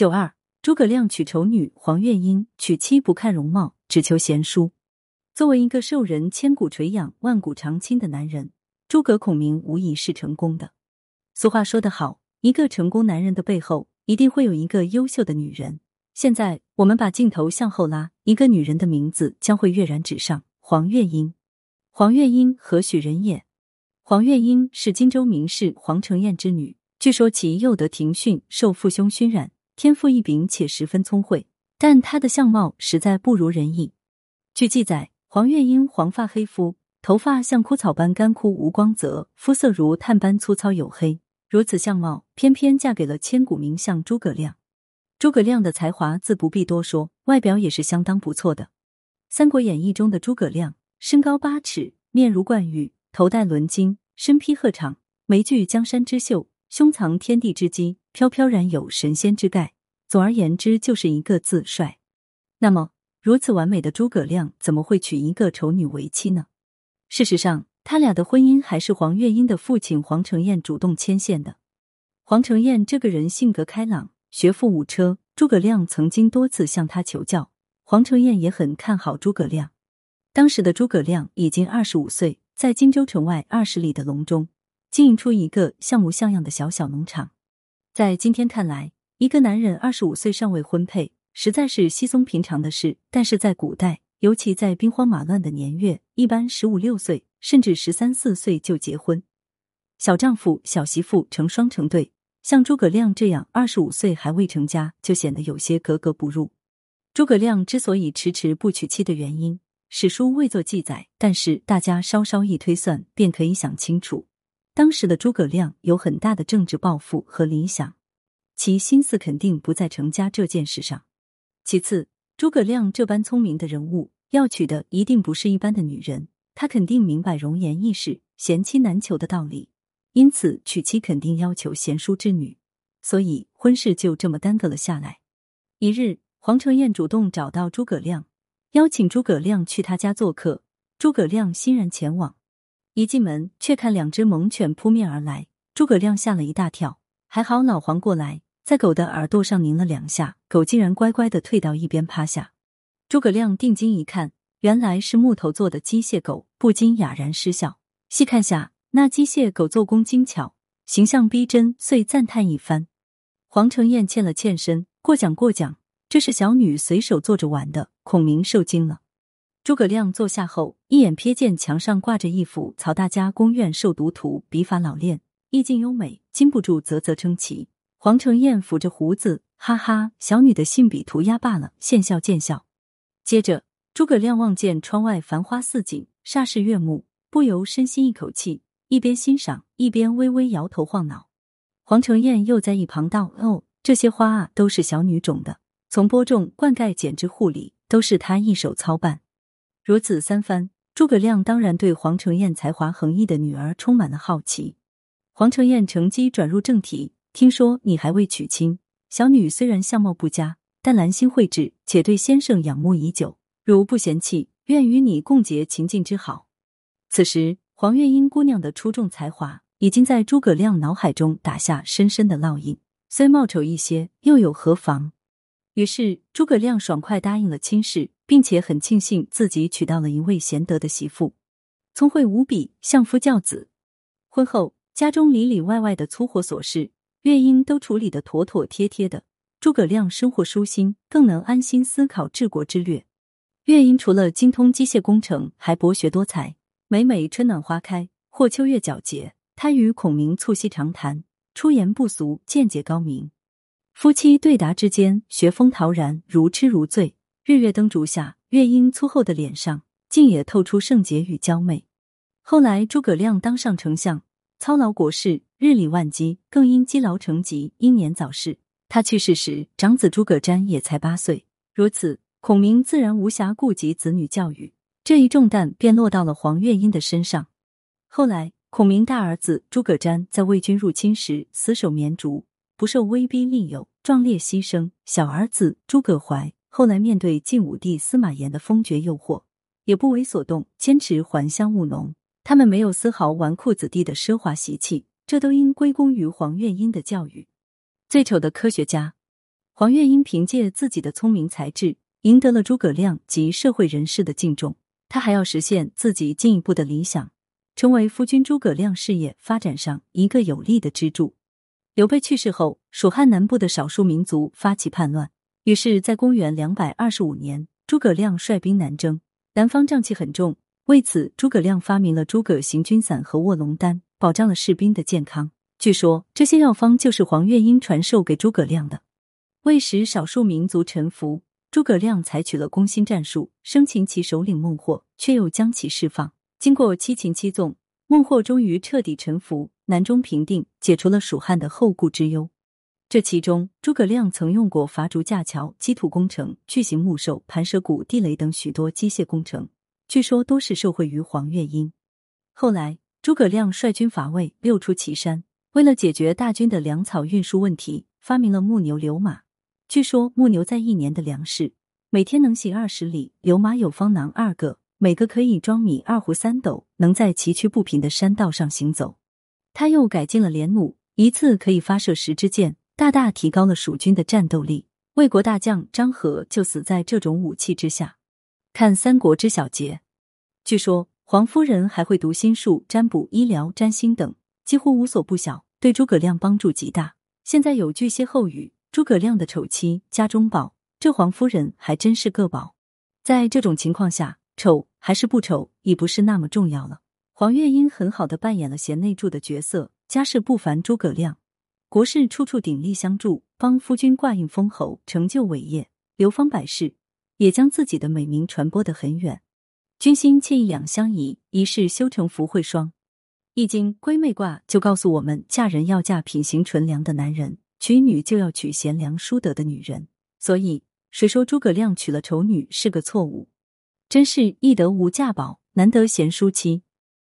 九二，诸葛亮娶丑女黄月英，娶妻不看容貌，只求贤淑。作为一个受人千古垂仰、万古长青的男人，诸葛孔明无疑是成功的。俗话说得好，一个成功男人的背后，一定会有一个优秀的女人。现在，我们把镜头向后拉，一个女人的名字将会跃然纸上——黄月英。黄月英何许人也？黄月英是荆州名士黄承彦之女。据说其幼得庭训，受父兄熏染，天赋异禀，且十分聪慧。但她的相貌实在不如人意。据记载，黄月英黄发黑肤，头发像枯草般干枯无光泽，肤色如炭般粗糙黝黑。如此相貌，偏偏嫁给了千古名相诸葛亮。诸葛亮的才华自不必多说，外表也是相当不错的。《三国演义》中的诸葛亮。身高八尺，面如冠玉，头戴纶巾，身披鹤氅，眉聚江山之秀，胸藏天地之机，飘飘然有神仙之概。总而言之，就是一个字帅。那么，如此完美的诸葛亮，怎么会娶一个丑女为妻呢？事实上，他俩的婚姻还是黄月英的父亲黄承彦主动牵线的。黄承彦这个人性格开朗，学富五车，诸葛亮曾经多次向他求教，黄承彦也很看好诸葛亮。当时的诸葛亮已经二十五岁，在荆州城外二十里的隆中经营出一个像模像样的小小农场。在今天看来，一个男人二十五岁尚未婚配，实在是稀松平常的事。但是在古代，尤其在兵荒马乱的年月，一般十五六岁甚至十三四岁就结婚，小丈夫、小媳妇成双成对。像诸葛亮这样二十五岁还未成家，就显得有些格格不入。诸葛亮之所以迟迟不娶妻的原因。史书未作记载，但是大家稍稍一推算，便可以想清楚。当时的诸葛亮有很大的政治抱负和理想，其心思肯定不在成家这件事上。其次，诸葛亮这般聪明的人物，要娶的一定不是一般的女人，他肯定明白容颜易逝、贤妻难求的道理，因此娶妻肯定要求贤淑之女，所以婚事就这么耽搁了下来。一日，黄承彦主动找到诸葛亮。邀请诸葛亮去他家做客，诸葛亮欣然前往。一进门，却看两只猛犬扑面而来，诸葛亮吓了一大跳。还好老黄过来，在狗的耳朵上拧了两下，狗竟然乖乖的退到一边趴下。诸葛亮定睛一看，原来是木头做的机械狗，不禁哑然失笑。细看下，那机械狗做工精巧，形象逼真，遂赞叹一番。黄承彦欠了欠身，过奖过奖。这是小女随手做着玩的，孔明受惊了。诸葛亮坐下后，一眼瞥见墙上挂着一幅曹大家宫苑授读图，笔法老练，意境优美，禁不住啧啧称奇。黄承彦抚着胡子，哈哈，小女的信笔涂鸦罢了，见笑见笑。接着，诸葛亮望见窗外繁花似锦，煞是悦目，不由深吸一口气，一边欣赏，一边微微摇头晃脑。黄承彦又在一旁道：“哦，这些花啊，都是小女种的。”从播种、灌溉、剪枝、护理，都是他一手操办。如此三番，诸葛亮当然对黄承彦才华横溢的女儿充满了好奇。黄承彦乘机转入正题：“听说你还未娶亲，小女虽然相貌不佳，但兰心蕙质，且对先生仰慕已久。如不嫌弃，愿与你共结秦晋之好。”此时，黄月英姑娘的出众才华已经在诸葛亮脑海中打下深深的烙印。虽貌丑一些，又有何妨？于是，诸葛亮爽快答应了亲事，并且很庆幸自己娶到了一位贤德的媳妇，聪慧无比，相夫教子。婚后，家中里里外外的粗活琐事，月英都处理的妥妥帖帖的。诸葛亮生活舒心，更能安心思考治国之略。月英除了精通机械工程，还博学多才。每每春暖花开或秋月皎洁，他与孔明促膝长谈，出言不俗，见解高明。夫妻对答之间，学风陶然，如痴如醉。日月灯烛下，月英粗厚的脸上竟也透出圣洁与娇媚。后来，诸葛亮当上丞相，操劳国事，日理万机，更因积劳成疾，英年早逝。他去世时，长子诸葛瞻也才八岁。如此，孔明自然无暇顾及子女教育，这一重担便落到了黄月英的身上。后来，孔明大儿子诸葛瞻在魏军入侵时，死守绵竹。不受威逼利诱，壮烈牺牲。小儿子诸葛怀后来面对晋武帝司马炎的封爵诱惑，也不为所动，坚持还乡务农。他们没有丝毫纨绔子弟的奢华习气，这都应归功于黄月英的教育。最丑的科学家，黄月英凭借自己的聪明才智，赢得了诸葛亮及社会人士的敬重。他还要实现自己进一步的理想，成为夫君诸葛亮事业发展上一个有力的支柱。刘备去世后，蜀汉南部的少数民族发起叛乱，于是，在公元两百二十五年，诸葛亮率兵南征，南方瘴气很重。为此，诸葛亮发明了诸葛行军散和卧龙丹，保障了士兵的健康。据说这些药方就是黄月英传授给诸葛亮的。为使少数民族臣服，诸葛亮采取了攻心战术，生擒其首领孟获，却又将其释放。经过七擒七纵，孟获终于彻底臣服，南中平定，解除了蜀汉的后顾之忧。这其中，诸葛亮曾用过伐竹架桥、基土工程、巨型木兽、盘蛇谷地雷等许多机械工程。据说都是受惠于黄月英。后来，诸葛亮率军伐魏，六出祁山。为了解决大军的粮草运输问题，发明了木牛流马。据说木牛在一年的粮食每天能行二十里，流马有方囊二个，每个可以装米二壶三斗，能在崎岖不平的山道上行走。他又改进了连弩，一次可以发射十支箭，大大提高了蜀军的战斗力。魏国大将张合就死在这种武器之下。看《三国》之小结，据说黄夫人还会读心术、占卜、医疗、占星等，几乎无所不晓，对诸葛亮帮助极大。现在有句歇后语：“诸葛亮的丑妻家中宝”，这黄夫人还真是个宝。在这种情况下，丑还是不丑已不是那么重要了。黄月英很好的扮演了贤内助的角色，家世不凡。诸葛亮国事处处鼎力相助，帮夫君挂印封侯，成就伟业，流芳百世。也将自己的美名传播得很远。君心妾意两相宜，一世修成福慧双。易经归妹卦就告诉我们，嫁人要嫁品行纯良的男人，娶女就要娶贤良淑德的女人。所以，谁说诸葛亮娶了丑女是个错误？真是易得无价宝，难得贤淑妻。